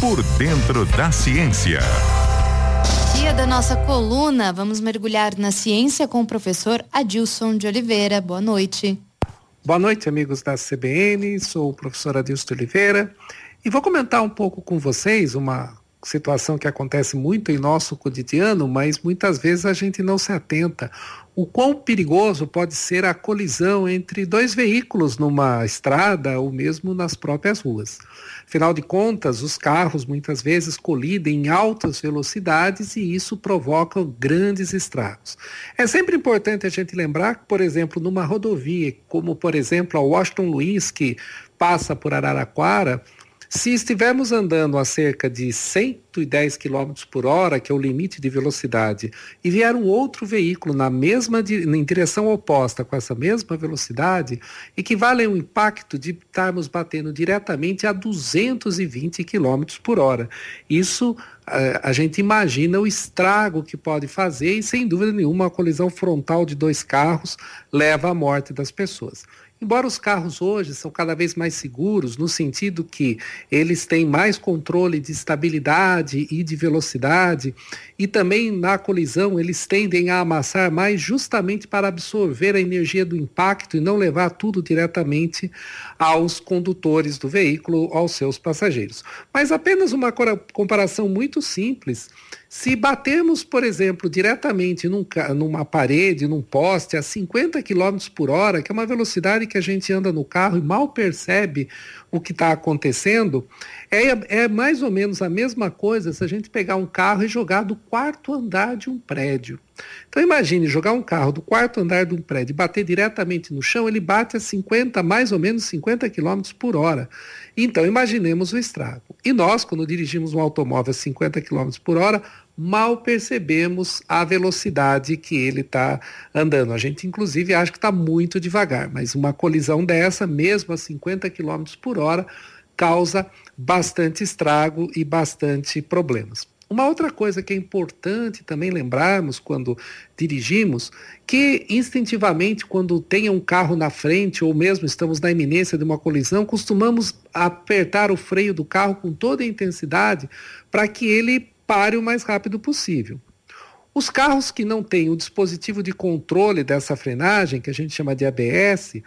Por dentro da ciência. Dia da nossa coluna, vamos mergulhar na ciência com o professor Adilson de Oliveira. Boa noite. Boa noite, amigos da CBN. Sou o professor Adilson de Oliveira e vou comentar um pouco com vocês uma situação que acontece muito em nosso cotidiano, mas muitas vezes a gente não se atenta. O quão perigoso pode ser a colisão entre dois veículos numa estrada ou mesmo nas próprias ruas. Afinal de contas, os carros muitas vezes colidem em altas velocidades e isso provoca grandes estragos. É sempre importante a gente lembrar que, por exemplo, numa rodovia, como por exemplo a Washington Luiz, que passa por Araraquara, se estivermos andando a cerca de 110 km por hora, que é o limite de velocidade, e vier um outro veículo na mesma em direção oposta com essa mesma velocidade, equivale a um impacto de estarmos batendo diretamente a 220 km por hora. Isso a, a gente imagina o estrago que pode fazer e, sem dúvida nenhuma, a colisão frontal de dois carros leva à morte das pessoas. Embora os carros hoje são cada vez mais seguros, no sentido que eles têm mais controle de estabilidade e de velocidade, e também na colisão eles tendem a amassar mais justamente para absorver a energia do impacto e não levar tudo diretamente aos condutores do veículo, aos seus passageiros. Mas apenas uma comparação muito simples se batermos, por exemplo, diretamente num, numa parede, num poste, a 50 km por hora, que é uma velocidade que a gente anda no carro e mal percebe o que está acontecendo, é, é mais ou menos a mesma coisa se a gente pegar um carro e jogar do quarto andar de um prédio. Então imagine jogar um carro do quarto andar de um prédio e bater diretamente no chão, ele bate a 50, mais ou menos 50 km por hora. Então imaginemos o estrago. E nós, quando dirigimos um automóvel a 50 km por hora, mal percebemos a velocidade que ele está andando. A gente, inclusive, acha que está muito devagar, mas uma colisão dessa, mesmo a 50 km por hora, causa bastante estrago e bastante problemas. Uma outra coisa que é importante também lembrarmos quando dirigimos, que instintivamente, quando tem um carro na frente ou mesmo estamos na iminência de uma colisão, costumamos apertar o freio do carro com toda a intensidade para que ele pare o mais rápido possível. Os carros que não têm o dispositivo de controle dessa frenagem, que a gente chama de ABS,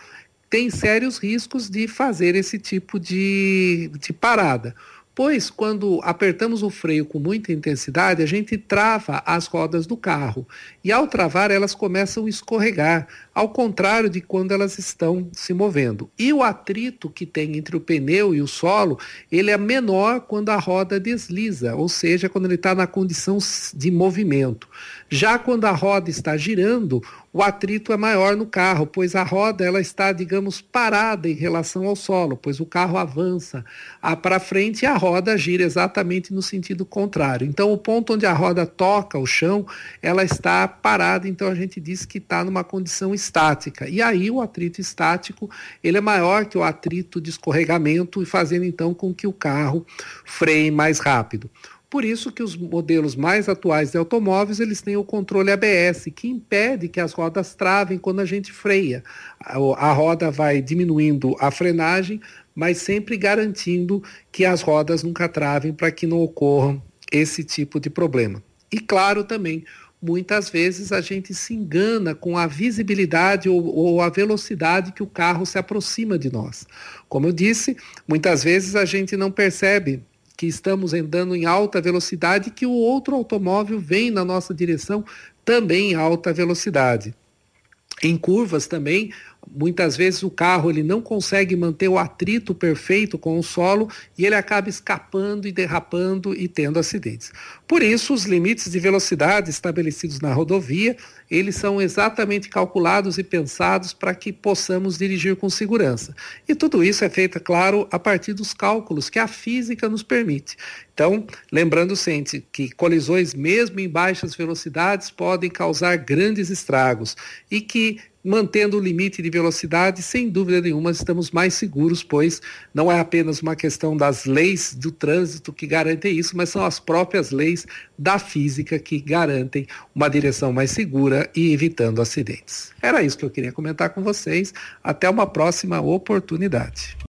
têm sérios riscos de fazer esse tipo de, de parada pois quando apertamos o freio com muita intensidade, a gente trava as rodas do carro. E ao travar, elas começam a escorregar, ao contrário de quando elas estão se movendo. E o atrito que tem entre o pneu e o solo, ele é menor quando a roda desliza, ou seja, quando ele está na condição de movimento. Já quando a roda está girando, o atrito é maior no carro, pois a roda ela está, digamos, parada em relação ao solo, pois o carro avança para frente e a roda gira exatamente no sentido contrário. Então, o ponto onde a roda toca o chão, ela está parada, então a gente diz que está numa condição estática. E aí o atrito estático ele é maior que o atrito de escorregamento e fazendo então com que o carro freie mais rápido. Por isso que os modelos mais atuais de automóveis, eles têm o controle ABS, que impede que as rodas travem quando a gente freia. A, roda vai diminuindo a frenagem, mas sempre garantindo que as rodas nunca travem para que não ocorra esse tipo de problema. E claro também, muitas vezes a gente se engana com a visibilidade ou, ou, a velocidade que o carro se aproxima de nós. Como eu disse, muitas vezes a gente não percebe que estamos andando em alta velocidade que o outro automóvel vem na nossa direção também em alta velocidade. Em curvas também, muitas vezes o carro ele não consegue manter o atrito perfeito com o solo e ele acaba escapando e derrapando e tendo acidentes. Por isso, os limites de velocidade estabelecidos na rodovia, eles são exatamente calculados e pensados para que possamos dirigir com segurança. E tudo isso é feito, é claro, a partir dos cálculos que a física nos permite. Então, lembrando sempre que colisões, mesmo em baixas velocidades, podem causar grandes estragos e que mantendo o limite de velocidade, sem dúvida nenhuma, estamos mais seguros, pois não é apenas uma questão das leis do trânsito que garantem isso, mas são as próprias leis da física que garantem uma direção mais segura e evitando acidentes. Era isso que eu queria comentar com vocês. Até uma próxima oportunidade.